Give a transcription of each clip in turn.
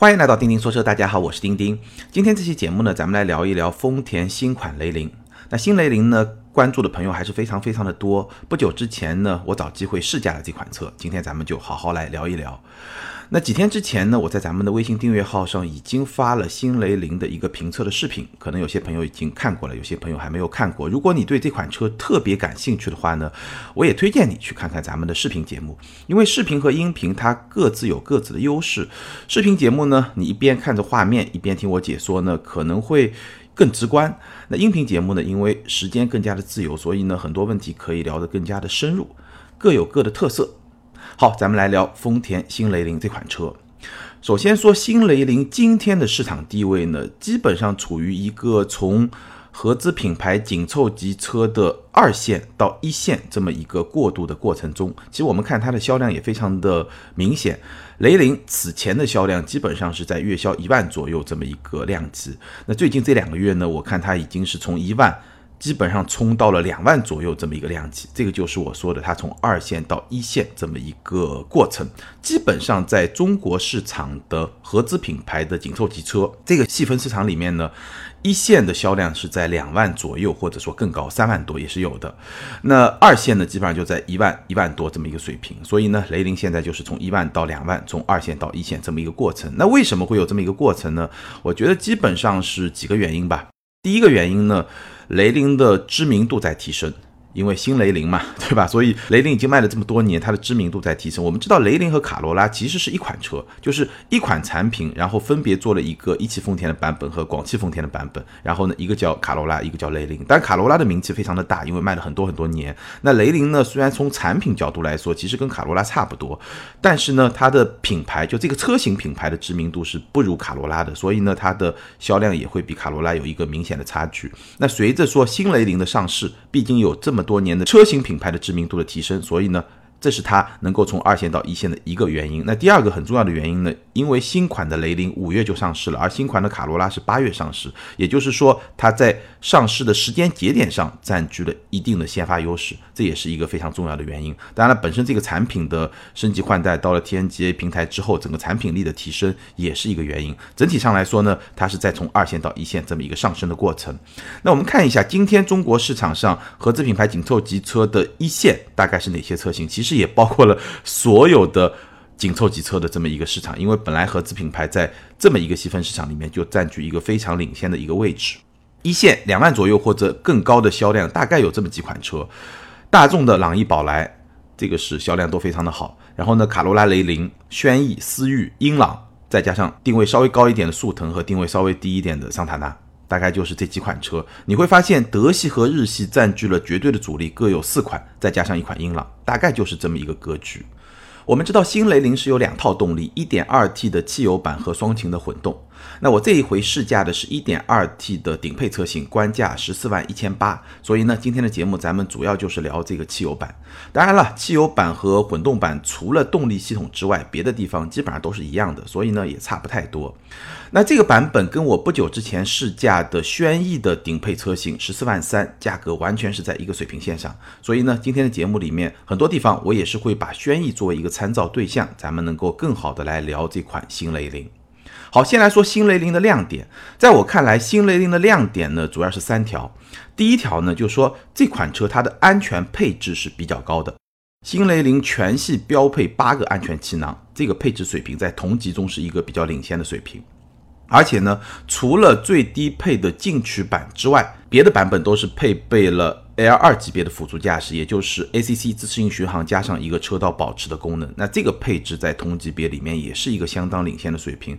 欢迎来到钉钉说车，大家好，我是钉钉。今天这期节目呢，咱们来聊一聊丰田新款雷凌。那新雷凌呢，关注的朋友还是非常非常的多。不久之前呢，我找机会试驾了这款车，今天咱们就好好来聊一聊。那几天之前呢，我在咱们的微信订阅号上已经发了新雷凌的一个评测的视频，可能有些朋友已经看过了，有些朋友还没有看过。如果你对这款车特别感兴趣的话呢，我也推荐你去看看咱们的视频节目，因为视频和音频它各自有各自的优势。视频节目呢，你一边看着画面，一边听我解说呢，可能会更直观。那音频节目呢，因为时间更加的自由，所以呢，很多问题可以聊得更加的深入，各有各的特色。好，咱们来聊丰田新雷凌这款车。首先说新雷凌今天的市场地位呢，基本上处于一个从合资品牌紧凑级车的二线到一线这么一个过渡的过程中。其实我们看它的销量也非常的明显，雷凌此前的销量基本上是在月销一万左右这么一个量级。那最近这两个月呢，我看它已经是从一万。基本上冲到了两万左右这么一个量级，这个就是我说的它从二线到一线这么一个过程。基本上在中国市场的合资品牌的紧凑级车这个细分市场里面呢，一线的销量是在两万左右，或者说更高，三万多也是有的。那二线呢，基本上就在一万一万多这么一个水平。所以呢，雷凌现在就是从一万到两万，从二线到一线这么一个过程。那为什么会有这么一个过程呢？我觉得基本上是几个原因吧。第一个原因呢。雷凌的知名度在提升。因为新雷凌嘛，对吧？所以雷凌已经卖了这么多年，它的知名度在提升。我们知道雷凌和卡罗拉其实是一款车，就是一款产品，然后分别做了一个一汽丰田的版本和广汽丰田的版本。然后呢，一个叫卡罗拉，一个叫雷凌。但卡罗拉的名气非常的大，因为卖了很多很多年。那雷凌呢，虽然从产品角度来说，其实跟卡罗拉差不多，但是呢，它的品牌就这个车型品牌的知名度是不如卡罗拉的，所以呢，它的销量也会比卡罗拉有一个明显的差距。那随着说新雷凌的上市，毕竟有这么多年的车型品牌的知名度的提升，所以呢。这是它能够从二线到一线的一个原因。那第二个很重要的原因呢？因为新款的雷凌五月就上市了，而新款的卡罗拉是八月上市，也就是说它在上市的时间节点上占据了一定的先发优势，这也是一个非常重要的原因。当然了，本身这个产品的升级换代到了 TNGA 平台之后，整个产品力的提升也是一个原因。整体上来说呢，它是在从二线到一线这么一个上升的过程。那我们看一下今天中国市场上合资品牌紧凑级车的一线大概是哪些车型？其实。是也包括了所有的紧凑级车的这么一个市场，因为本来合资品牌在这么一个细分市场里面就占据一个非常领先的一个位置。一线两万左右或者更高的销量，大概有这么几款车：大众的朗逸、宝来，这个是销量都非常的好。然后呢，卡罗拉、雷凌、轩逸、思域、英朗，再加上定位稍微高一点的速腾和定位稍微低一点的桑塔纳。大概就是这几款车，你会发现德系和日系占据了绝对的主力，各有四款，再加上一款英朗，大概就是这么一个格局。我们知道新雷凌是有两套动力，1.2T 的汽油版和双擎的混动。那我这一回试驾的是 1.2T 的顶配车型，官价十四万一千八。所以呢，今天的节目咱们主要就是聊这个汽油版。当然了，汽油版和混动版除了动力系统之外，别的地方基本上都是一样的，所以呢也差不太多。那这个版本跟我不久之前试驾的轩逸的顶配车型十四万三，价格完全是在一个水平线上。所以呢，今天的节目里面很多地方我也是会把轩逸作为一个参照对象，咱们能够更好的来聊这款新雷凌。好，先来说新雷凌的亮点。在我看来，新雷凌的亮点呢，主要是三条。第一条呢，就是说这款车它的安全配置是比较高的。新雷凌全系标配八个安全气囊，这个配置水平在同级中是一个比较领先的水平。而且呢，除了最低配的进取版之外，别的版本都是配备了。L 二级别的辅助驾驶，也就是 ACC 自适应巡航加上一个车道保持的功能，那这个配置在同级别里面也是一个相当领先的水平。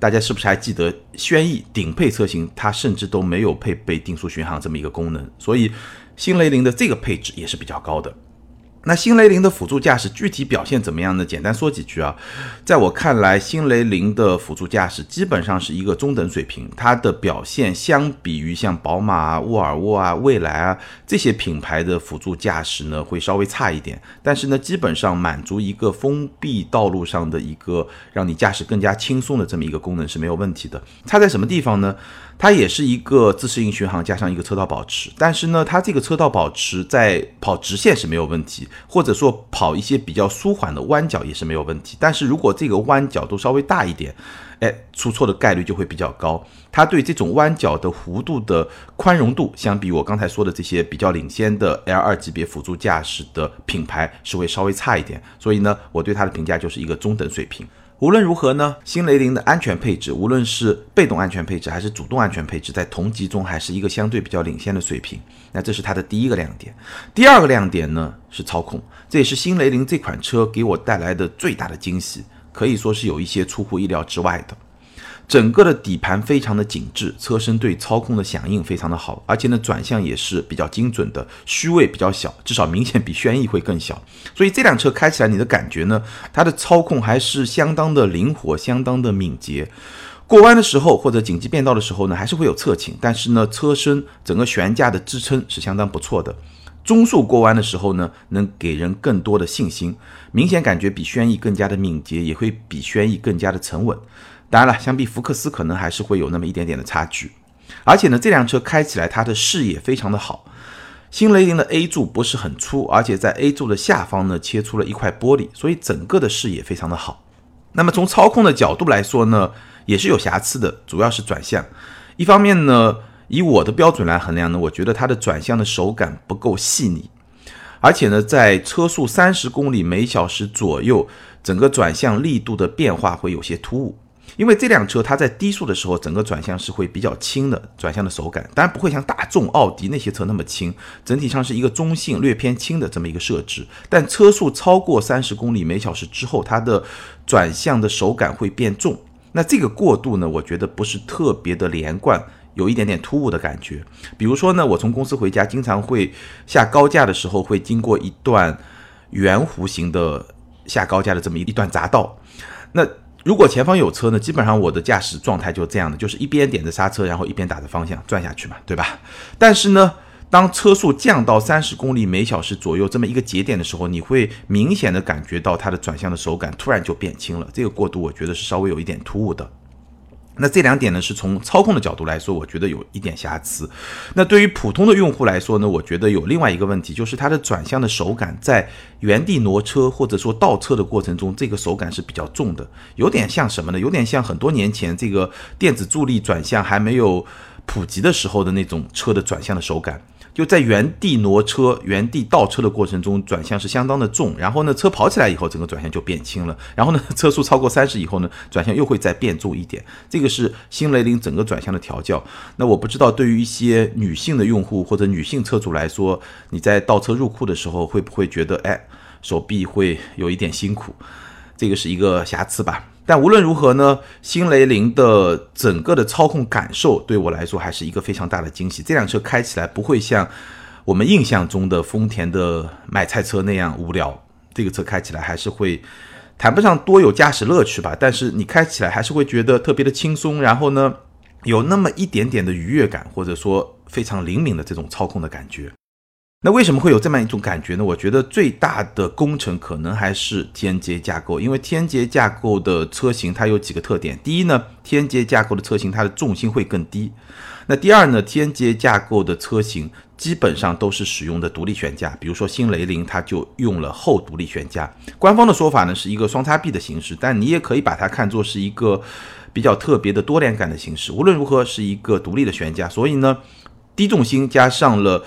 大家是不是还记得轩逸顶配车型，它甚至都没有配备定速巡航这么一个功能？所以新雷凌的这个配置也是比较高的。那新雷凌的辅助驾驶具体表现怎么样呢？简单说几句啊，在我看来，新雷凌的辅助驾驶基本上是一个中等水平，它的表现相比于像宝马、沃尔沃啊、蔚来啊这些品牌的辅助驾驶呢，会稍微差一点。但是呢，基本上满足一个封闭道路上的一个让你驾驶更加轻松的这么一个功能是没有问题的。差在什么地方呢？它也是一个自适应巡航加上一个车道保持，但是呢，它这个车道保持在跑直线是没有问题。或者说跑一些比较舒缓的弯角也是没有问题。但是如果这个弯角都稍微大一点，哎，出错的概率就会比较高。它对这种弯角的弧度的宽容度，相比我刚才说的这些比较领先的 L2 级别辅助驾驶的品牌是会稍微差一点。所以呢，我对它的评价就是一个中等水平。无论如何呢，新雷凌的安全配置，无论是被动安全配置还是主动安全配置，在同级中还是一个相对比较领先的水平。那这是它的第一个亮点。第二个亮点呢是操控，这也是新雷凌这款车给我带来的最大的惊喜，可以说是有一些出乎意料之外的。整个的底盘非常的紧致，车身对操控的响应非常的好，而且呢转向也是比较精准的，虚位比较小，至少明显比轩逸会更小。所以这辆车开起来你的感觉呢，它的操控还是相当的灵活，相当的敏捷。过弯的时候或者紧急变道的时候呢，还是会有侧倾，但是呢车身整个悬架的支撑是相当不错的。中速过弯的时候呢，能给人更多的信心，明显感觉比轩逸更加的敏捷，也会比轩逸更加的沉稳。当然了，相比福克斯，可能还是会有那么一点点的差距。而且呢，这辆车开起来它的视野非常的好。新雷凌的 A 柱不是很粗，而且在 A 柱的下方呢切出了一块玻璃，所以整个的视野非常的好。那么从操控的角度来说呢，也是有瑕疵的，主要是转向。一方面呢，以我的标准来衡量呢，我觉得它的转向的手感不够细腻，而且呢，在车速三十公里每小时左右，整个转向力度的变化会有些突兀。因为这辆车它在低速的时候，整个转向是会比较轻的，转向的手感当然不会像大众、奥迪那些车那么轻，整体上是一个中性、略偏轻的这么一个设置。但车速超过三十公里每小时之后，它的转向的手感会变重。那这个过渡呢，我觉得不是特别的连贯，有一点点突兀的感觉。比如说呢，我从公司回家，经常会下高架的时候，会经过一段圆弧形的下高架的这么一一段匝道，那。如果前方有车呢，基本上我的驾驶状态就这样的，就是一边点着刹车，然后一边打着方向转下去嘛，对吧？但是呢，当车速降到三十公里每小时左右这么一个节点的时候，你会明显的感觉到它的转向的手感突然就变轻了，这个过渡我觉得是稍微有一点突兀的。那这两点呢，是从操控的角度来说，我觉得有一点瑕疵。那对于普通的用户来说呢，我觉得有另外一个问题，就是它的转向的手感在原地挪车或者说倒车的过程中，这个手感是比较重的，有点像什么呢？有点像很多年前这个电子助力转向还没有普及的时候的那种车的转向的手感。就在原地挪车、原地倒车的过程中，转向是相当的重。然后呢，车跑起来以后，整个转向就变轻了。然后呢，车速超过三十以后呢，转向又会再变重一点。这个是新雷凌整个转向的调教。那我不知道对于一些女性的用户或者女性车主来说，你在倒车入库的时候会不会觉得，哎，手臂会有一点辛苦？这个是一个瑕疵吧。但无论如何呢，新雷凌的整个的操控感受对我来说还是一个非常大的惊喜。这辆车开起来不会像我们印象中的丰田的买菜车那样无聊，这个车开起来还是会谈不上多有驾驶乐趣吧，但是你开起来还是会觉得特别的轻松，然后呢，有那么一点点的愉悦感，或者说非常灵敏的这种操控的感觉。那为什么会有这么一种感觉呢？我觉得最大的工程可能还是天阶架构，因为天阶架构的车型它有几个特点。第一呢，天阶架构的车型它的重心会更低。那第二呢，天阶架构的车型基本上都是使用的独立悬架，比如说新雷凌它就用了后独立悬架。官方的说法呢是一个双叉臂的形式，但你也可以把它看作是一个比较特别的多连杆的形式。无论如何是一个独立的悬架，所以呢，低重心加上了。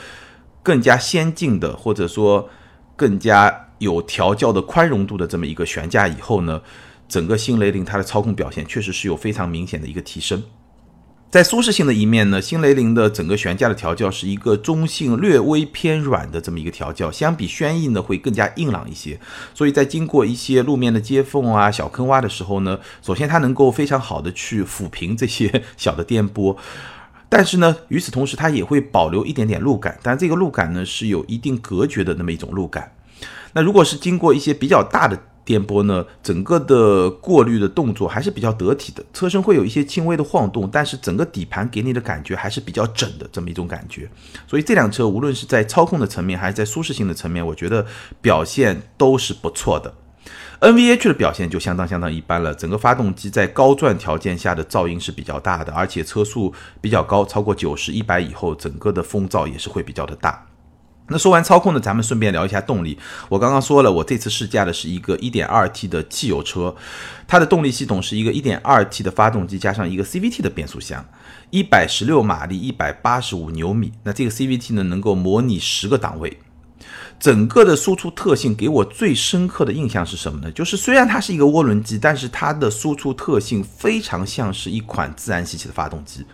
更加先进的，或者说更加有调教的宽容度的这么一个悬架以后呢，整个新雷凌它的操控表现确实是有非常明显的一个提升。在舒适性的一面呢，新雷凌的整个悬架的调教是一个中性、略微偏软的这么一个调教，相比轩逸呢会更加硬朗一些。所以在经过一些路面的接缝啊、小坑洼的时候呢，首先它能够非常好的去抚平这些 小的颠簸。但是呢，与此同时，它也会保留一点点路感，但这个路感呢是有一定隔绝的那么一种路感。那如果是经过一些比较大的颠簸呢，整个的过滤的动作还是比较得体的，车身会有一些轻微的晃动，但是整个底盘给你的感觉还是比较整的这么一种感觉。所以这辆车无论是在操控的层面，还是在舒适性的层面，我觉得表现都是不错的。NVH 的表现就相当相当一般了，整个发动机在高转条件下的噪音是比较大的，而且车速比较高，超过九十一百以后，整个的风噪也是会比较的大。那说完操控呢，咱们顺便聊一下动力。我刚刚说了，我这次试驾的是一个 1.2T 的汽油车，它的动力系统是一个 1.2T 的发动机加上一个 CVT 的变速箱，116马力，185牛米。那这个 CVT 呢，能够模拟十个档位。整个的输出特性给我最深刻的印象是什么呢？就是虽然它是一个涡轮机，但是它的输出特性非常像是一款自然吸气的发动机，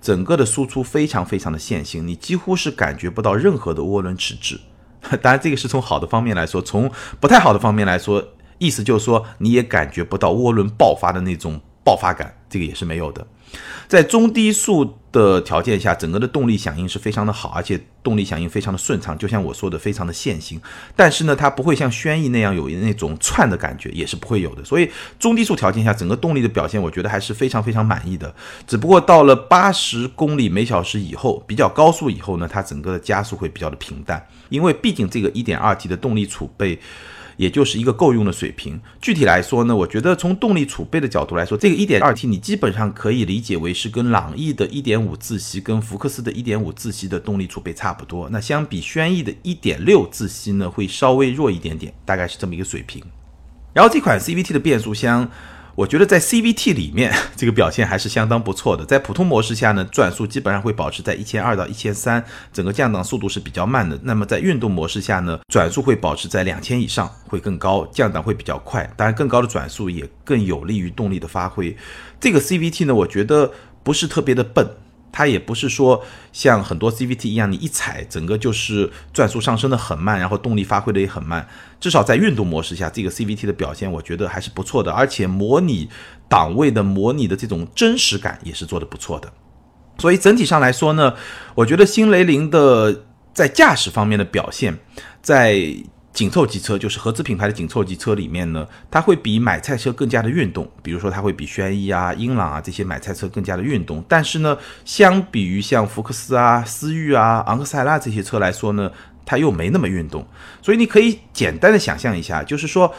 整个的输出非常非常的线性，你几乎是感觉不到任何的涡轮迟滞。当然，这个是从好的方面来说，从不太好的方面来说，意思就是说你也感觉不到涡轮爆发的那种爆发感，这个也是没有的。在中低速的条件下，整个的动力响应是非常的好，而且动力响应非常的顺畅，就像我说的，非常的线性。但是呢，它不会像轩逸那样有那种窜的感觉，也是不会有的。所以中低速条件下，整个动力的表现，我觉得还是非常非常满意的。只不过到了八十公里每小时以后，比较高速以后呢，它整个的加速会比较的平淡，因为毕竟这个一点二 T 的动力储备。也就是一个够用的水平。具体来说呢，我觉得从动力储备的角度来说，这个 1.2T 你基本上可以理解为是跟朗逸的1.5自吸、跟福克斯的1.5自吸的动力储备差不多。那相比轩逸的1.6自吸呢，会稍微弱一点点，大概是这么一个水平。然后这款 CVT 的变速箱。我觉得在 CVT 里面，这个表现还是相当不错的。在普通模式下呢，转速基本上会保持在一千二到一千三，整个降档速度是比较慢的。那么在运动模式下呢，转速会保持在两千以上，会更高，降档会比较快。当然，更高的转速也更有利于动力的发挥。这个 CVT 呢，我觉得不是特别的笨。它也不是说像很多 CVT 一样，你一踩整个就是转速上升的很慢，然后动力发挥的也很慢。至少在运动模式下，这个 CVT 的表现我觉得还是不错的，而且模拟档位的模拟的这种真实感也是做的不错的。所以整体上来说呢，我觉得新雷凌的在驾驶方面的表现，在。紧凑级车就是合资品牌的紧凑级车里面呢，它会比买菜车更加的运动。比如说，它会比轩逸啊、英朗啊这些买菜车更加的运动。但是呢，相比于像福克斯啊、思域啊、昂克赛拉这些车来说呢，它又没那么运动。所以你可以简单的想象一下，就是说，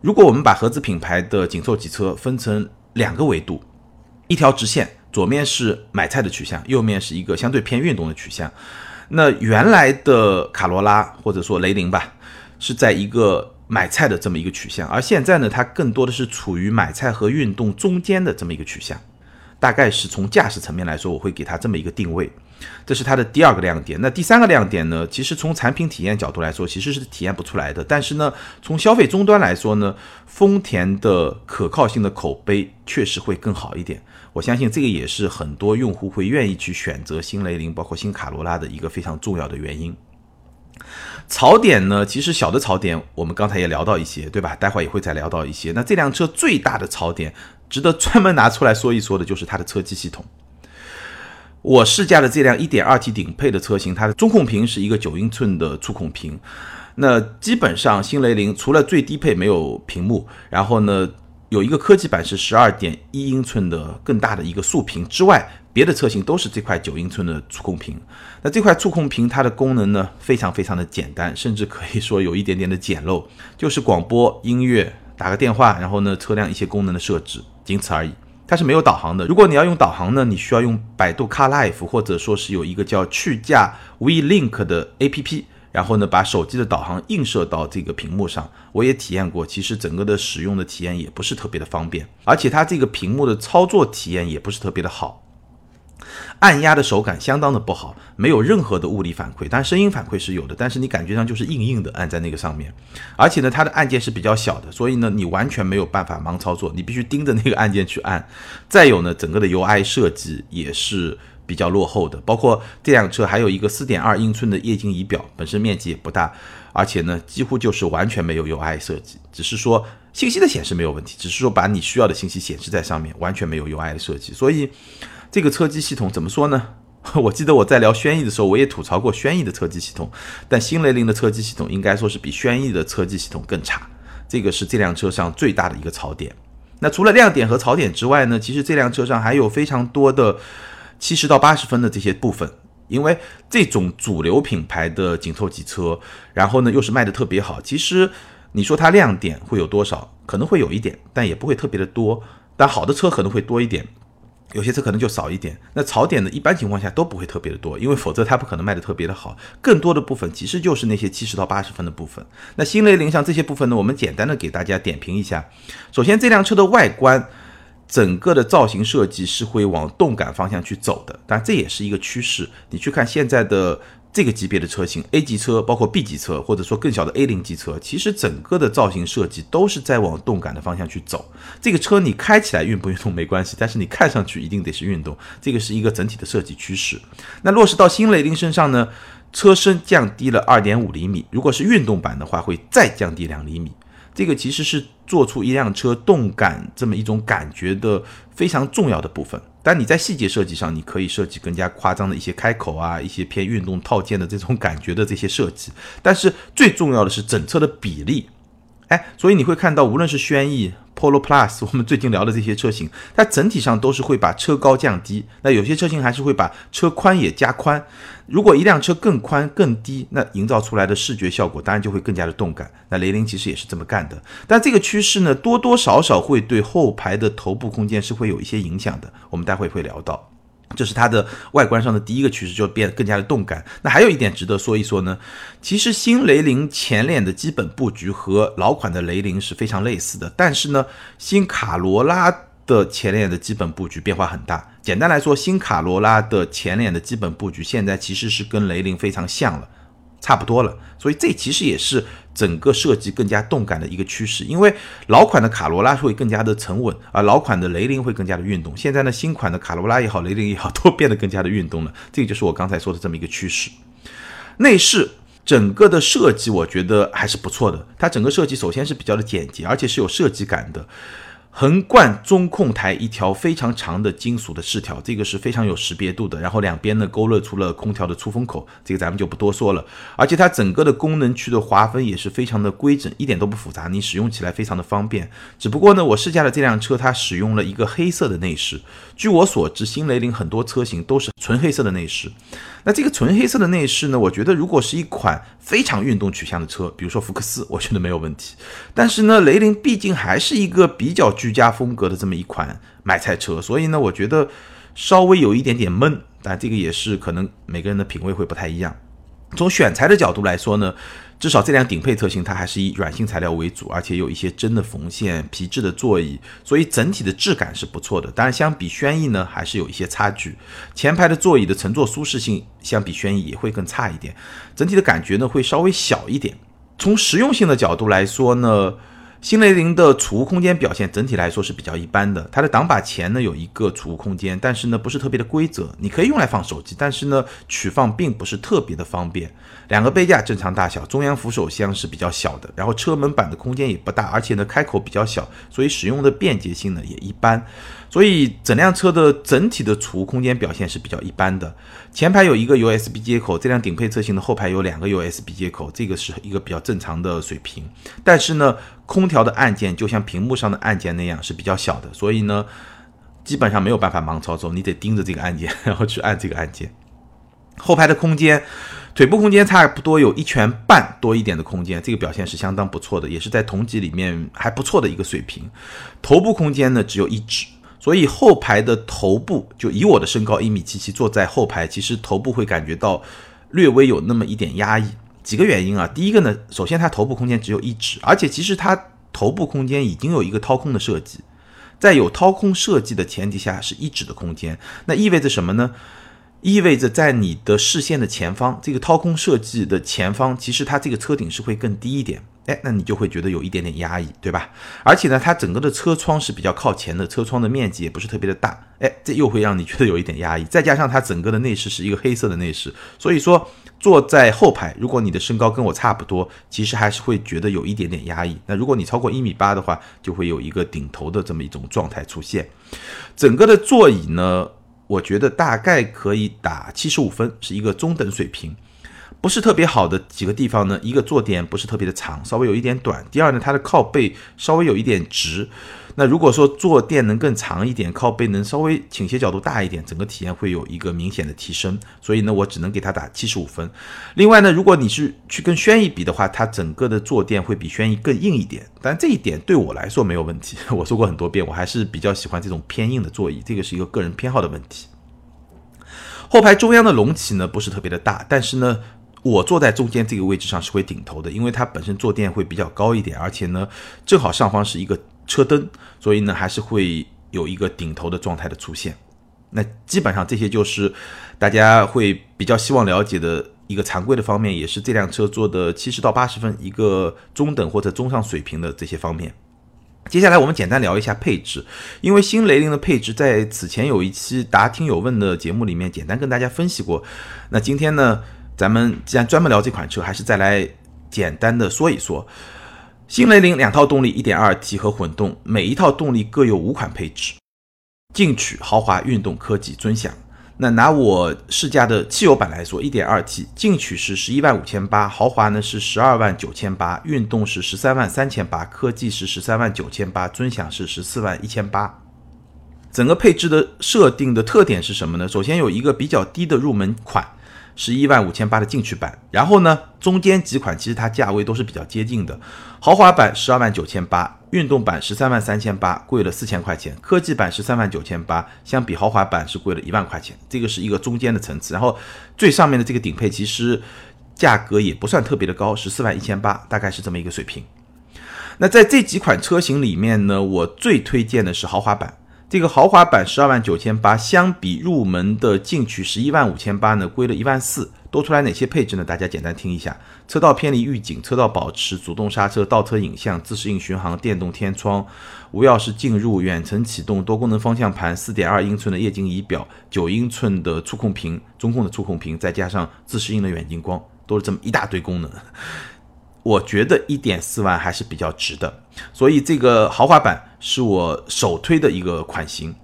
如果我们把合资品牌的紧凑级车分成两个维度，一条直线，左面是买菜的取向，右面是一个相对偏运动的取向。那原来的卡罗拉或者说雷凌吧。是在一个买菜的这么一个取向，而现在呢，它更多的是处于买菜和运动中间的这么一个取向，大概是从驾驶层面来说，我会给它这么一个定位，这是它的第二个亮点。那第三个亮点呢，其实从产品体验角度来说，其实是体验不出来的。但是呢，从消费终端来说呢，丰田的可靠性的口碑确实会更好一点。我相信这个也是很多用户会愿意去选择新雷凌，包括新卡罗拉的一个非常重要的原因。槽点呢？其实小的槽点，我们刚才也聊到一些，对吧？待会儿也会再聊到一些。那这辆车最大的槽点，值得专门拿出来说一说的，就是它的车机系统。我试驾的这辆 1.2T 顶配的车型，它的中控屏是一个九英寸的触控屏。那基本上新雷凌除了最低配没有屏幕，然后呢？有一个科技版是十二点一英寸的更大的一个竖屏之外，别的车型都是这块九英寸的触控屏。那这块触控屏它的功能呢，非常非常的简单，甚至可以说有一点点的简陋，就是广播、音乐、打个电话，然后呢车辆一些功能的设置，仅此而已。它是没有导航的。如果你要用导航呢，你需要用百度 Car Life，或者说是有一个叫去驾 V Link 的 APP。然后呢，把手机的导航映射到这个屏幕上，我也体验过，其实整个的使用的体验也不是特别的方便，而且它这个屏幕的操作体验也不是特别的好，按压的手感相当的不好，没有任何的物理反馈，但声音反馈是有的，但是你感觉上就是硬硬的按在那个上面，而且呢，它的按键是比较小的，所以呢，你完全没有办法盲操作，你必须盯着那个按键去按。再有呢，整个的 UI 设计也是。比较落后的，包括这辆车还有一个四点二英寸的液晶仪表，本身面积也不大，而且呢，几乎就是完全没有 UI 设计，只是说信息的显示没有问题，只是说把你需要的信息显示在上面，完全没有 UI 的设计。所以这个车机系统怎么说呢？我记得我在聊轩逸的时候，我也吐槽过轩逸的车机系统，但新雷凌的车机系统应该说是比轩逸的车机系统更差，这个是这辆车上最大的一个槽点。那除了亮点和槽点之外呢，其实这辆车上还有非常多的。七十到八十分的这些部分，因为这种主流品牌的紧凑级车，然后呢又是卖的特别好，其实你说它亮点会有多少？可能会有一点，但也不会特别的多。但好的车可能会多一点。有些车可能就少一点。那槽点呢，一般情况下都不会特别的多，因为否则它不可能卖的特别的好。更多的部分其实就是那些七十到八十分的部分。那新雷凌像这些部分呢，我们简单的给大家点评一下。首先，这辆车的外观。整个的造型设计是会往动感方向去走的，但这也是一个趋势。你去看现在的这个级别的车型，A 级车，包括 B 级车，或者说更小的 A 零级车，其实整个的造型设计都是在往动感的方向去走。这个车你开起来运不运动没关系，但是你看上去一定得是运动，这个是一个整体的设计趋势。那落实到新雷凌身上呢，车身降低了二点五厘米，如果是运动版的话，会再降低两厘米。这个其实是做出一辆车动感这么一种感觉的非常重要的部分。但你在细节设计上，你可以设计更加夸张的一些开口啊，一些偏运动套件的这种感觉的这些设计。但是最重要的是整车的比例。哎，所以你会看到，无论是轩逸、Polo Plus，我们最近聊的这些车型，它整体上都是会把车高降低。那有些车型还是会把车宽也加宽。如果一辆车更宽更低，那营造出来的视觉效果当然就会更加的动感。那雷凌其实也是这么干的。但这个趋势呢，多多少少会对后排的头部空间是会有一些影响的。我们待会会聊到。这是它的外观上的第一个趋势，就变得更加的动感。那还有一点值得说一说呢，其实新雷凌前脸的基本布局和老款的雷凌是非常类似的，但是呢，新卡罗拉的前脸的基本布局变化很大。简单来说，新卡罗拉的前脸的基本布局现在其实是跟雷凌非常像了。差不多了，所以这其实也是整个设计更加动感的一个趋势。因为老款的卡罗拉会更加的沉稳，而老款的雷凌会更加的运动。现在呢，新款的卡罗拉也好，雷凌也好，都变得更加的运动了。这个就是我刚才说的这么一个趋势。内饰整个的设计，我觉得还是不错的。它整个设计首先是比较的简洁，而且是有设计感的。横贯中控台一条非常长的金属的饰条，这个是非常有识别度的。然后两边呢勾勒出了空调的出风口，这个咱们就不多说了。而且它整个的功能区的划分也是非常的规整，一点都不复杂，你使用起来非常的方便。只不过呢，我试驾的这辆车它使用了一个黑色的内饰。据我所知，新雷凌很多车型都是纯黑色的内饰。那这个纯黑色的内饰呢？我觉得如果是一款非常运动取向的车，比如说福克斯，我觉得没有问题。但是呢，雷凌毕竟还是一个比较居家风格的这么一款买菜车，所以呢，我觉得稍微有一点点闷。但这个也是可能每个人的品味会不太一样。从选材的角度来说呢。至少这辆顶配车型，它还是以软性材料为主，而且有一些真的缝线、皮质的座椅，所以整体的质感是不错的。当然，相比轩逸呢，还是有一些差距。前排的座椅的乘坐舒适性相比轩逸也会更差一点，整体的感觉呢会稍微小一点。从实用性的角度来说呢。新雷凌的储物空间表现整体来说是比较一般的，它的挡把前呢有一个储物空间，但是呢不是特别的规则，你可以用来放手机，但是呢取放并不是特别的方便。两个杯架正常大小，中央扶手箱是比较小的，然后车门板的空间也不大，而且呢开口比较小，所以使用的便捷性呢也一般。所以整辆车的整体的储物空间表现是比较一般的。前排有一个 USB 接口，这辆顶配车型的后排有两个 USB 接口，这个是一个比较正常的水平。但是呢，空调的按键就像屏幕上的按键那样是比较小的，所以呢，基本上没有办法盲操作，你得盯着这个按键，然后去按这个按键。后排的空间，腿部空间差不多有一拳半多一点的空间，这个表现是相当不错的，也是在同级里面还不错的一个水平。头部空间呢，只有一指。所以后排的头部，就以我的身高一米七七，坐在后排，其实头部会感觉到略微有那么一点压抑。几个原因啊，第一个呢，首先它头部空间只有一指，而且其实它头部空间已经有一个掏空的设计，在有掏空设计的前提下是一指的空间，那意味着什么呢？意味着在你的视线的前方，这个掏空设计的前方，其实它这个车顶是会更低一点。哎，那你就会觉得有一点点压抑，对吧？而且呢，它整个的车窗是比较靠前的，车窗的面积也不是特别的大，哎，这又会让你觉得有一点压抑。再加上它整个的内饰是一个黑色的内饰，所以说坐在后排，如果你的身高跟我差不多，其实还是会觉得有一点点压抑。那如果你超过一米八的话，就会有一个顶头的这么一种状态出现。整个的座椅呢，我觉得大概可以打七十五分，是一个中等水平。不是特别好的几个地方呢，一个坐垫不是特别的长，稍微有一点短。第二呢，它的靠背稍微有一点直。那如果说坐垫能更长一点，靠背能稍微倾斜角度大一点，整个体验会有一个明显的提升。所以呢，我只能给它打七十五分。另外呢，如果你是去跟轩逸比的话，它整个的坐垫会比轩逸更硬一点，但这一点对我来说没有问题。我说过很多遍，我还是比较喜欢这种偏硬的座椅，这个是一个个人偏好的问题。后排中央的隆起呢不是特别的大，但是呢，我坐在中间这个位置上是会顶头的，因为它本身坐垫会比较高一点，而且呢，正好上方是一个车灯，所以呢还是会有一个顶头的状态的出现。那基本上这些就是大家会比较希望了解的一个常规的方面，也是这辆车做的七十到八十分一个中等或者中上水平的这些方面。接下来我们简单聊一下配置，因为新雷凌的配置在此前有一期答听友问的节目里面简单跟大家分析过。那今天呢，咱们既然专门聊这款车，还是再来简单的说一说。新雷凌两套动力，1.2T 和混动，每一套动力各有五款配置，进取、豪华、运动、科技、尊享。那拿我试驾的汽油版来说，1.2T 进取是十一万五千八，豪华呢是十二万九千八，运动是十三万三千八，科技是十三万九千八，尊享是十四万一千八。整个配置的设定的特点是什么呢？首先有一个比较低的入门款。十一万五千八的进取版，然后呢，中间几款其实它价位都是比较接近的。豪华版十二万九千八，运动版十三万三千八，贵了四千块钱。科技版十三万九千八，相比豪华版是贵了一万块钱。这个是一个中间的层次。然后最上面的这个顶配其实价格也不算特别的高，十四万一千八，大概是这么一个水平。那在这几款车型里面呢，我最推荐的是豪华版。这个豪华版十二万九千八，相比入门的进取十一万五千八呢，贵了一万四。多出来哪些配置呢？大家简单听一下：车道偏离预警、车道保持、主动刹车、倒车影像、自适应巡航、电动天窗、无钥匙进入、远程启动、多功能方向盘、四点二英寸的液晶仪表、九英寸的触控屏、中控的触控屏，再加上自适应的远近光，都是这么一大堆功能。我觉得一点四万还是比较值的，所以这个豪华版是我首推的一个款型。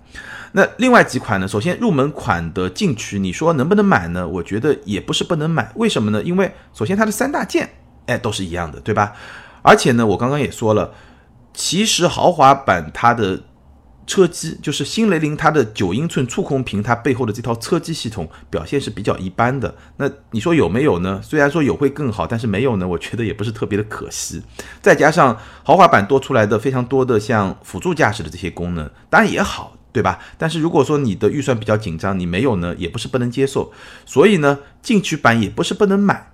那另外几款呢？首先入门款的进取，你说能不能买呢？我觉得也不是不能买。为什么呢？因为首先它的三大件，哎，都是一样的，对吧？而且呢，我刚刚也说了，其实豪华版它的。车机就是新雷凌，它的九英寸触控屏，它背后的这套车机系统表现是比较一般的。那你说有没有呢？虽然说有会更好，但是没有呢，我觉得也不是特别的可惜。再加上豪华版多出来的非常多的像辅助驾驶的这些功能，当然也好，对吧？但是如果说你的预算比较紧张，你没有呢，也不是不能接受。所以呢，进取版也不是不能买，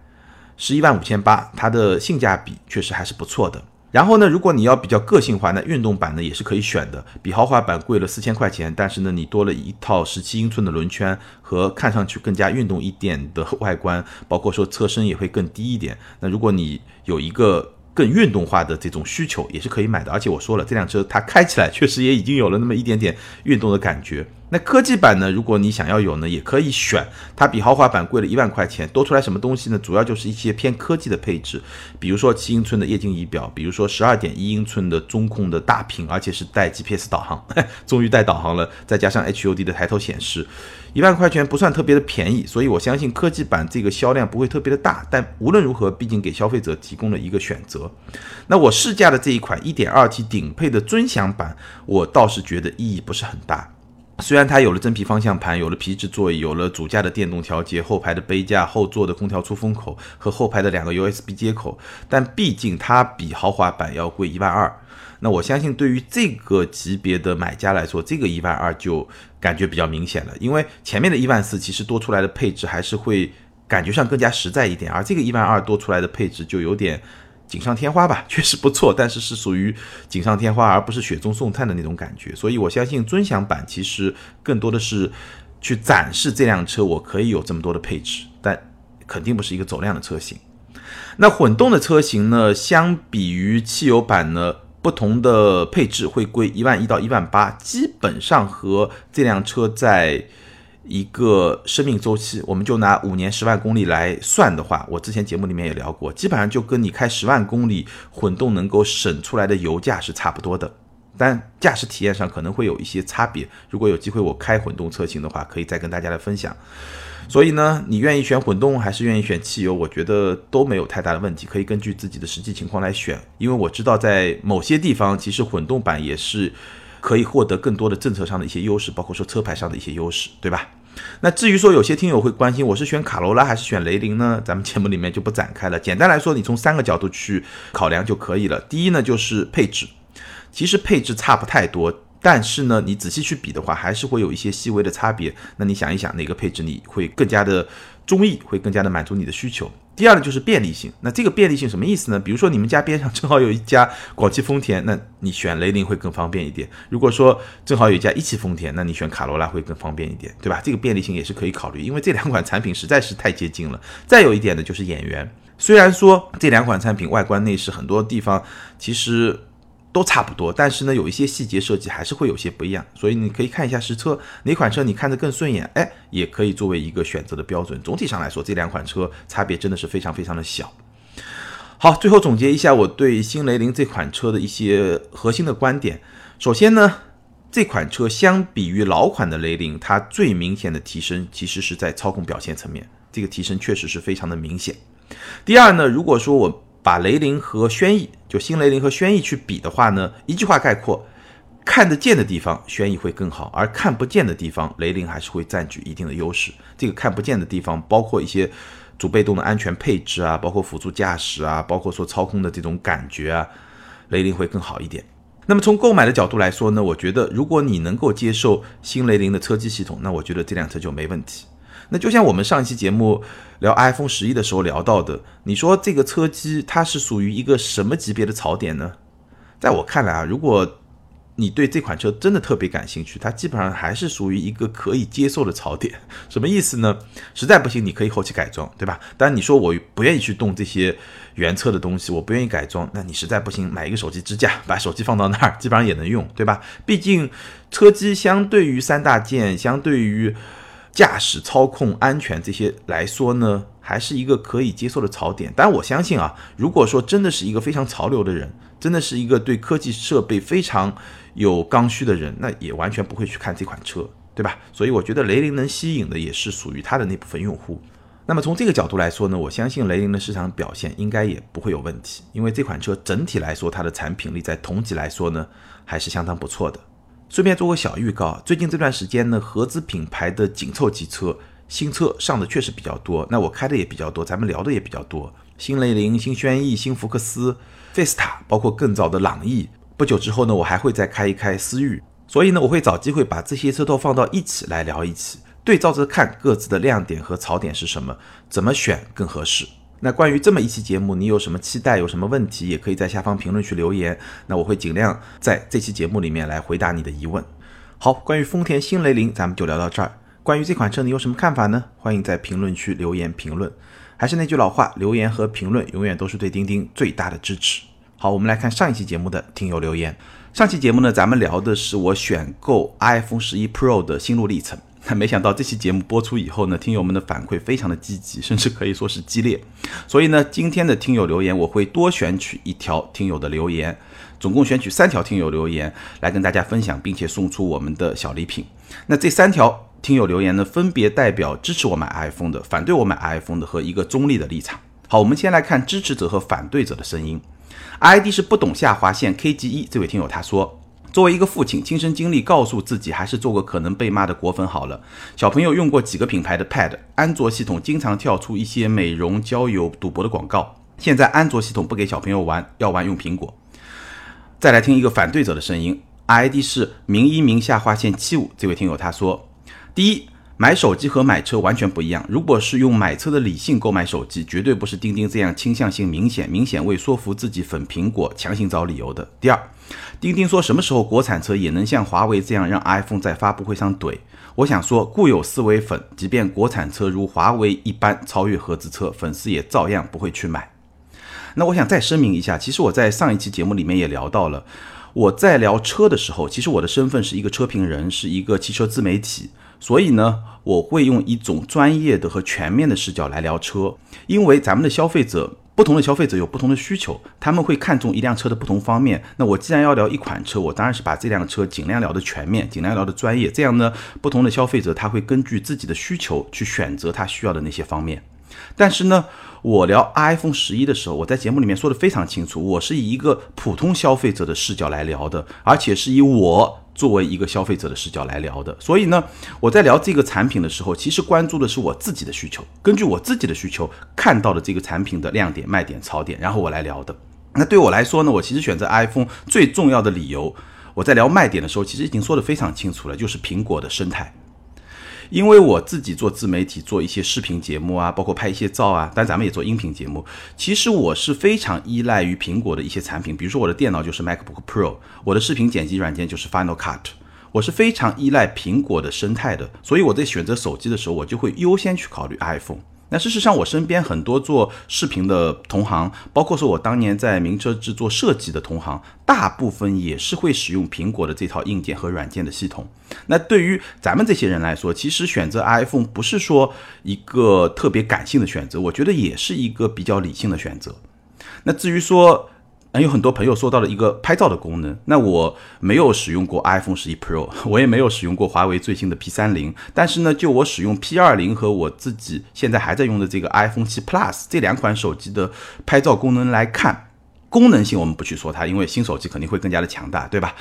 十一万五千八，它的性价比确实还是不错的。然后呢，如果你要比较个性化，那运动版呢也是可以选的，比豪华版贵了四千块钱，但是呢，你多了一套十七英寸的轮圈和看上去更加运动一点的外观，包括说车身也会更低一点。那如果你有一个更运动化的这种需求，也是可以买的。而且我说了，这辆车它开起来确实也已经有了那么一点点运动的感觉。那科技版呢？如果你想要有呢，也可以选。它比豪华版贵了一万块钱，多出来什么东西呢？主要就是一些偏科技的配置，比如说七英寸的液晶仪表，比如说十二点一英寸的中控的大屏，而且是带 GPS 导航，终于带导航了。再加上 HUD 的抬头显示，一万块钱不算特别的便宜，所以我相信科技版这个销量不会特别的大。但无论如何，毕竟给消费者提供了一个选择。那我试驾的这一款一点二 T 顶配的尊享版，我倒是觉得意义不是很大。虽然它有了真皮方向盘，有了皮质座椅，有了主驾的电动调节，后排的杯架、后座的空调出风口和后排的两个 USB 接口，但毕竟它比豪华版要贵一万二。那我相信对于这个级别的买家来说，这个一万二就感觉比较明显了，因为前面的一万四其实多出来的配置还是会感觉上更加实在一点，而这个一万二多出来的配置就有点。锦上添花吧，确实不错，但是是属于锦上添花，而不是雪中送炭的那种感觉。所以我相信尊享版其实更多的是去展示这辆车，我可以有这么多的配置，但肯定不是一个走量的车型。那混动的车型呢，相比于汽油版呢，不同的配置会贵一万一到一万八，基本上和这辆车在。一个生命周期，我们就拿五年十万公里来算的话，我之前节目里面也聊过，基本上就跟你开十万公里混动能够省出来的油价是差不多的。但驾驶体验上可能会有一些差别。如果有机会我开混动车型的话，可以再跟大家来分享。所以呢，你愿意选混动还是愿意选汽油？我觉得都没有太大的问题，可以根据自己的实际情况来选。因为我知道在某些地方，其实混动版也是可以获得更多的政策上的一些优势，包括说车牌上的一些优势，对吧？那至于说有些听友会关心我是选卡罗拉还是选雷凌呢？咱们节目里面就不展开了。简单来说，你从三个角度去考量就可以了。第一呢，就是配置，其实配置差不太多，但是呢，你仔细去比的话，还是会有一些细微的差别。那你想一想，哪个配置你会更加的中意，会更加的满足你的需求？第二呢，就是便利性。那这个便利性什么意思呢？比如说你们家边上正好有一家广汽丰田，那你选雷凌会更方便一点。如果说正好有一家一汽丰田，那你选卡罗拉会更方便一点，对吧？这个便利性也是可以考虑，因为这两款产品实在是太接近了。再有一点呢，就是眼缘。虽然说这两款产品外观内饰很多地方其实。都差不多，但是呢，有一些细节设计还是会有些不一样，所以你可以看一下实车，哪款车你看着更顺眼，哎，也可以作为一个选择的标准。总体上来说，这两款车差别真的是非常非常的小。好，最后总结一下我对新雷凌这款车的一些核心的观点。首先呢，这款车相比于老款的雷凌，它最明显的提升其实是在操控表现层面，这个提升确实是非常的明显。第二呢，如果说我把雷凌和轩逸，就新雷凌和轩逸去比的话呢，一句话概括，看得见的地方轩逸会更好，而看不见的地方雷凌还是会占据一定的优势。这个看不见的地方包括一些主被动的安全配置啊，包括辅助驾驶啊，包括说操控的这种感觉啊，雷凌会更好一点。那么从购买的角度来说呢，我觉得如果你能够接受新雷凌的车机系统，那我觉得这辆车就没问题。那就像我们上一期节目聊 iPhone 十一的时候聊到的，你说这个车机它是属于一个什么级别的槽点呢？在我看来啊，如果你对这款车真的特别感兴趣，它基本上还是属于一个可以接受的槽点。什么意思呢？实在不行你可以后期改装，对吧？当然你说我不愿意去动这些原车的东西，我不愿意改装，那你实在不行买一个手机支架，把手机放到那儿，基本上也能用，对吧？毕竟车机相对于三大件，相对于驾驶、操控、安全这些来说呢，还是一个可以接受的槽点。但我相信啊，如果说真的是一个非常潮流的人，真的是一个对科技设备非常有刚需的人，那也完全不会去看这款车，对吧？所以我觉得雷凌能吸引的也是属于它的那部分用户。那么从这个角度来说呢，我相信雷凌的市场表现应该也不会有问题，因为这款车整体来说它的产品力在同级来说呢，还是相当不错的。顺便做个小预告，最近这段时间呢，合资品牌的紧凑级车新车上的确实比较多，那我开的也比较多，咱们聊的也比较多。新雷凌、新轩逸、新福克斯、菲斯塔，包括更早的朗逸。不久之后呢，我还会再开一开思域。所以呢，我会找机会把这些车都放到一起来聊一起，对照着看各自的亮点和槽点是什么，怎么选更合适。那关于这么一期节目，你有什么期待？有什么问题，也可以在下方评论区留言。那我会尽量在这期节目里面来回答你的疑问。好，关于丰田新雷凌，咱们就聊到这儿。关于这款车，你有什么看法呢？欢迎在评论区留言评论。还是那句老话，留言和评论永远都是对钉钉最大的支持。好，我们来看上一期节目的听友留言。上期节目呢，咱们聊的是我选购 iPhone 十一 Pro 的心路历程。那没想到这期节目播出以后呢，听友们的反馈非常的积极，甚至可以说是激烈。所以呢，今天的听友留言我会多选取一条听友的留言，总共选取三条听友留言来跟大家分享，并且送出我们的小礼品。那这三条听友留言呢，分别代表支持我买 iPhone 的、反对我买 iPhone 的和一个中立的立场。好，我们先来看支持者和反对者的声音。ID 是不懂下划线 KG 一这位听友他说。作为一个父亲，亲身经历告诉自己，还是做个可能被骂的果粉好了。小朋友用过几个品牌的 Pad，安卓系统经常跳出一些美容、交友、赌博的广告。现在安卓系统不给小朋友玩，要玩用苹果。再来听一个反对者的声音，ID 是名医名下划线七五，这位听友他说：第一，买手机和买车完全不一样。如果是用买车的理性购买手机，绝对不是钉钉这样倾向性明显、明显为说服自己粉苹果强行找理由的。第二。钉钉说：“什么时候国产车也能像华为这样让 iPhone 在发布会上怼？”我想说，固有思维粉，即便国产车如华为一般超越合资车，粉丝也照样不会去买。那我想再声明一下，其实我在上一期节目里面也聊到了，我在聊车的时候，其实我的身份是一个车评人，是一个汽车自媒体，所以呢，我会用一种专业的和全面的视角来聊车，因为咱们的消费者不同的消费者有不同的需求，他们会看重一辆车的不同方面。那我既然要聊一款车，我当然是把这辆车尽量聊的全面，尽量聊的专业。这样呢，不同的消费者他会根据自己的需求去选择他需要的那些方面。但是呢，我聊 iPhone 十一的时候，我在节目里面说的非常清楚，我是以一个普通消费者的视角来聊的，而且是以我。作为一个消费者的视角来聊的，所以呢，我在聊这个产品的时候，其实关注的是我自己的需求，根据我自己的需求看到的这个产品的亮点、卖点、槽点，然后我来聊的。那对我来说呢，我其实选择 iPhone 最重要的理由，我在聊卖点的时候，其实已经说得非常清楚了，就是苹果的生态。因为我自己做自媒体，做一些视频节目啊，包括拍一些照啊，但咱们也做音频节目。其实我是非常依赖于苹果的一些产品，比如说我的电脑就是 MacBook Pro，我的视频剪辑软件就是 Final Cut，我是非常依赖苹果的生态的。所以我在选择手机的时候，我就会优先去考虑 iPhone。那事实上，我身边很多做视频的同行，包括说我当年在名车制作设计的同行，大部分也是会使用苹果的这套硬件和软件的系统。那对于咱们这些人来说，其实选择 iPhone 不是说一个特别感性的选择，我觉得也是一个比较理性的选择。那至于说，有很多朋友说到了一个拍照的功能，那我没有使用过 iPhone 十一 Pro，我也没有使用过华为最新的 P 三零，但是呢，就我使用 P 二零和我自己现在还在用的这个 iPhone 七 Plus 这两款手机的拍照功能来看，功能性我们不去说它，因为新手机肯定会更加的强大，对吧？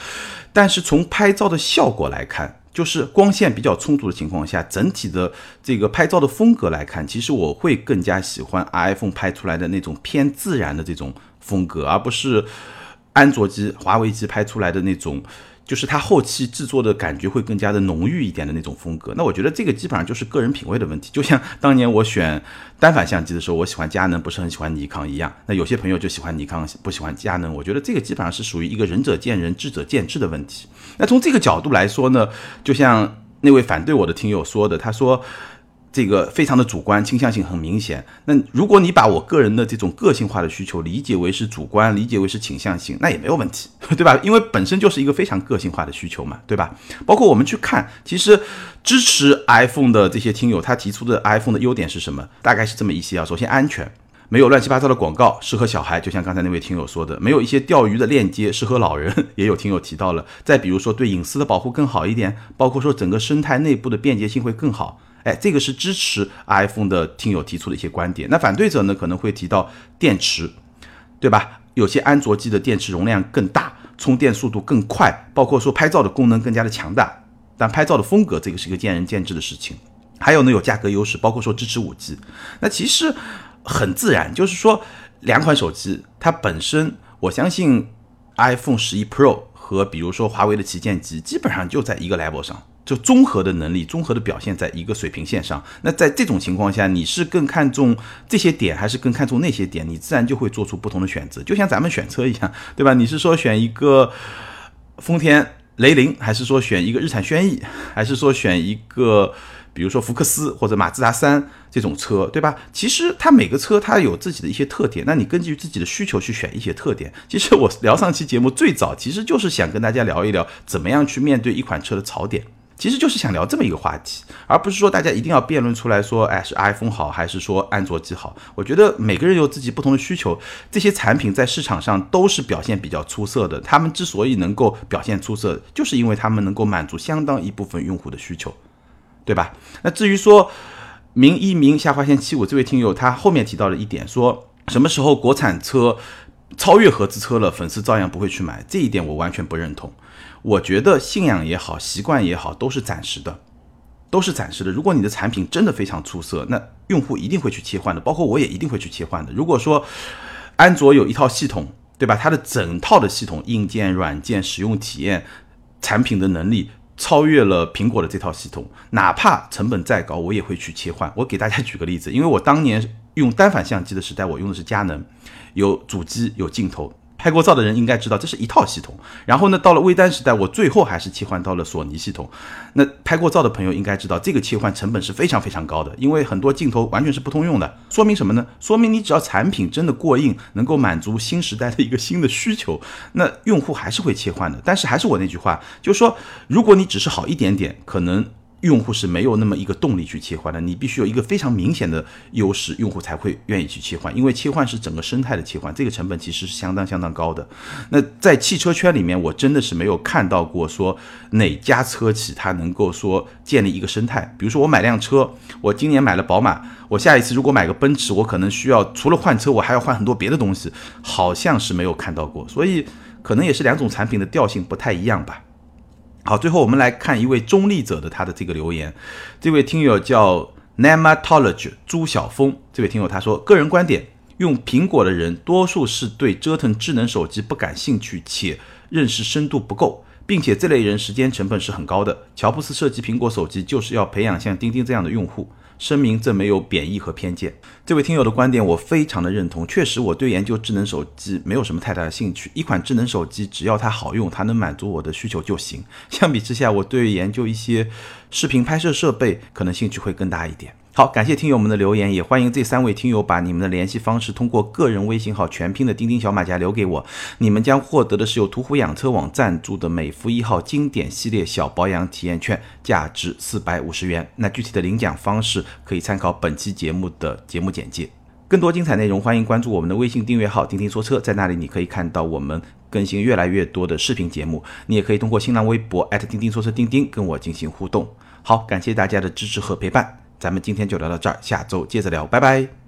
但是从拍照的效果来看，就是光线比较充足的情况下，整体的这个拍照的风格来看，其实我会更加喜欢 iPhone 拍出来的那种偏自然的这种。风格，而不是安卓机、华为机拍出来的那种，就是它后期制作的感觉会更加的浓郁一点的那种风格。那我觉得这个基本上就是个人品味的问题。就像当年我选单反相机的时候，我喜欢佳能，不是很喜欢尼康一样。那有些朋友就喜欢尼康，不喜欢佳能。我觉得这个基本上是属于一个仁者见仁，智者见智的问题。那从这个角度来说呢，就像那位反对我的听友说的，他说。这个非常的主观，倾向性很明显。那如果你把我个人的这种个性化的需求理解为是主观，理解为是倾向性，那也没有问题，对吧？因为本身就是一个非常个性化的需求嘛，对吧？包括我们去看，其实支持 iPhone 的这些听友，他提出的 iPhone 的优点是什么？大概是这么一些啊。首先，安全，没有乱七八糟的广告，适合小孩，就像刚才那位听友说的，没有一些钓鱼的链接，适合老人，也有听友提到了。再比如说，对隐私的保护更好一点，包括说整个生态内部的便捷性会更好。哎，这个是支持 iPhone 的听友提出的一些观点。那反对者呢，可能会提到电池，对吧？有些安卓机的电池容量更大，充电速度更快，包括说拍照的功能更加的强大。但拍照的风格，这个是一个见仁见智的事情。还有呢，有价格优势，包括说支持五 G。那其实很自然，就是说两款手机它本身，我相信 iPhone 十一 Pro 和比如说华为的旗舰机，基本上就在一个 level 上。就综合的能力、综合的表现在一个水平线上。那在这种情况下，你是更看重这些点，还是更看重那些点？你自然就会做出不同的选择。就像咱们选车一样，对吧？你是说选一个丰田雷凌，还是说选一个日产轩逸，还是说选一个比如说福克斯或者马自达三这种车，对吧？其实它每个车它有自己的一些特点，那你根据自己的需求去选一些特点。其实我聊上期节目最早其实就是想跟大家聊一聊，怎么样去面对一款车的槽点。其实就是想聊这么一个话题，而不是说大家一定要辩论出来说，哎，是 iPhone 好还是说安卓机好？我觉得每个人有自己不同的需求，这些产品在市场上都是表现比较出色的。他们之所以能够表现出色，就是因为他们能够满足相当一部分用户的需求，对吧？那至于说明一明下划线七五这位听友，他后面提到了一点，说什么时候国产车超越合资车了，粉丝照样不会去买，这一点我完全不认同。我觉得信仰也好，习惯也好，都是暂时的，都是暂时的。如果你的产品真的非常出色，那用户一定会去切换的，包括我也一定会去切换的。如果说安卓有一套系统，对吧？它的整套的系统、硬件、软件、使用体验、产品的能力超越了苹果的这套系统，哪怕成本再高，我也会去切换。我给大家举个例子，因为我当年用单反相机的时代，我用的是佳能，有主机，有镜头。拍过照的人应该知道，这是一套系统。然后呢，到了微单时代，我最后还是切换到了索尼系统。那拍过照的朋友应该知道，这个切换成本是非常非常高的，因为很多镜头完全是不通用的。说明什么呢？说明你只要产品真的过硬，能够满足新时代的一个新的需求，那用户还是会切换的。但是还是我那句话，就是说，如果你只是好一点点，可能用户是没有那么一个动力去切换的，你必须有一个非常明显的优势，用户才会愿意去切换，因为切换是整个生态的切换，这个成本其实是相当相当高的。那在汽车圈里面，我真的是没有看到过说哪家车企它能够说建立一个生态。比如说我买辆车，我今年买了宝马，我下一次如果买个奔驰，我可能需要除了换车，我还要换很多别的东西，好像是没有看到过。所以可能也是两种产品的调性不太一样吧。好，最后我们来看一位中立者的他的这个留言，这位听友叫 Nematology 朱晓峰，这位听友他说，个人观点，用苹果的人多数是对折腾智能手机不感兴趣，且认识深度不够，并且这类人时间成本是很高的。乔布斯设计苹果手机就是要培养像钉钉这样的用户。声明这没有贬义和偏见。这位听友的观点我非常的认同。确实，我对研究智能手机没有什么太大的兴趣。一款智能手机只要它好用，它能满足我的需求就行。相比之下，我对研究一些视频拍摄设备可能兴趣会更大一点。好，感谢听友们的留言，也欢迎这三位听友把你们的联系方式通过个人微信号全拼的钉钉小马甲留给我，你们将获得的是由途虎养车网赞助的美孚一号经典系列小保养体验券，价值四百五十元。那具体的领奖方式可以参考本期节目的节目简介。更多精彩内容，欢迎关注我们的微信订阅号“钉钉说车”，在那里你可以看到我们更新越来越多的视频节目。你也可以通过新浪微博钉钉说车钉钉跟我进行互动。好，感谢大家的支持和陪伴。咱们今天就聊到这儿，下周接着聊，拜拜。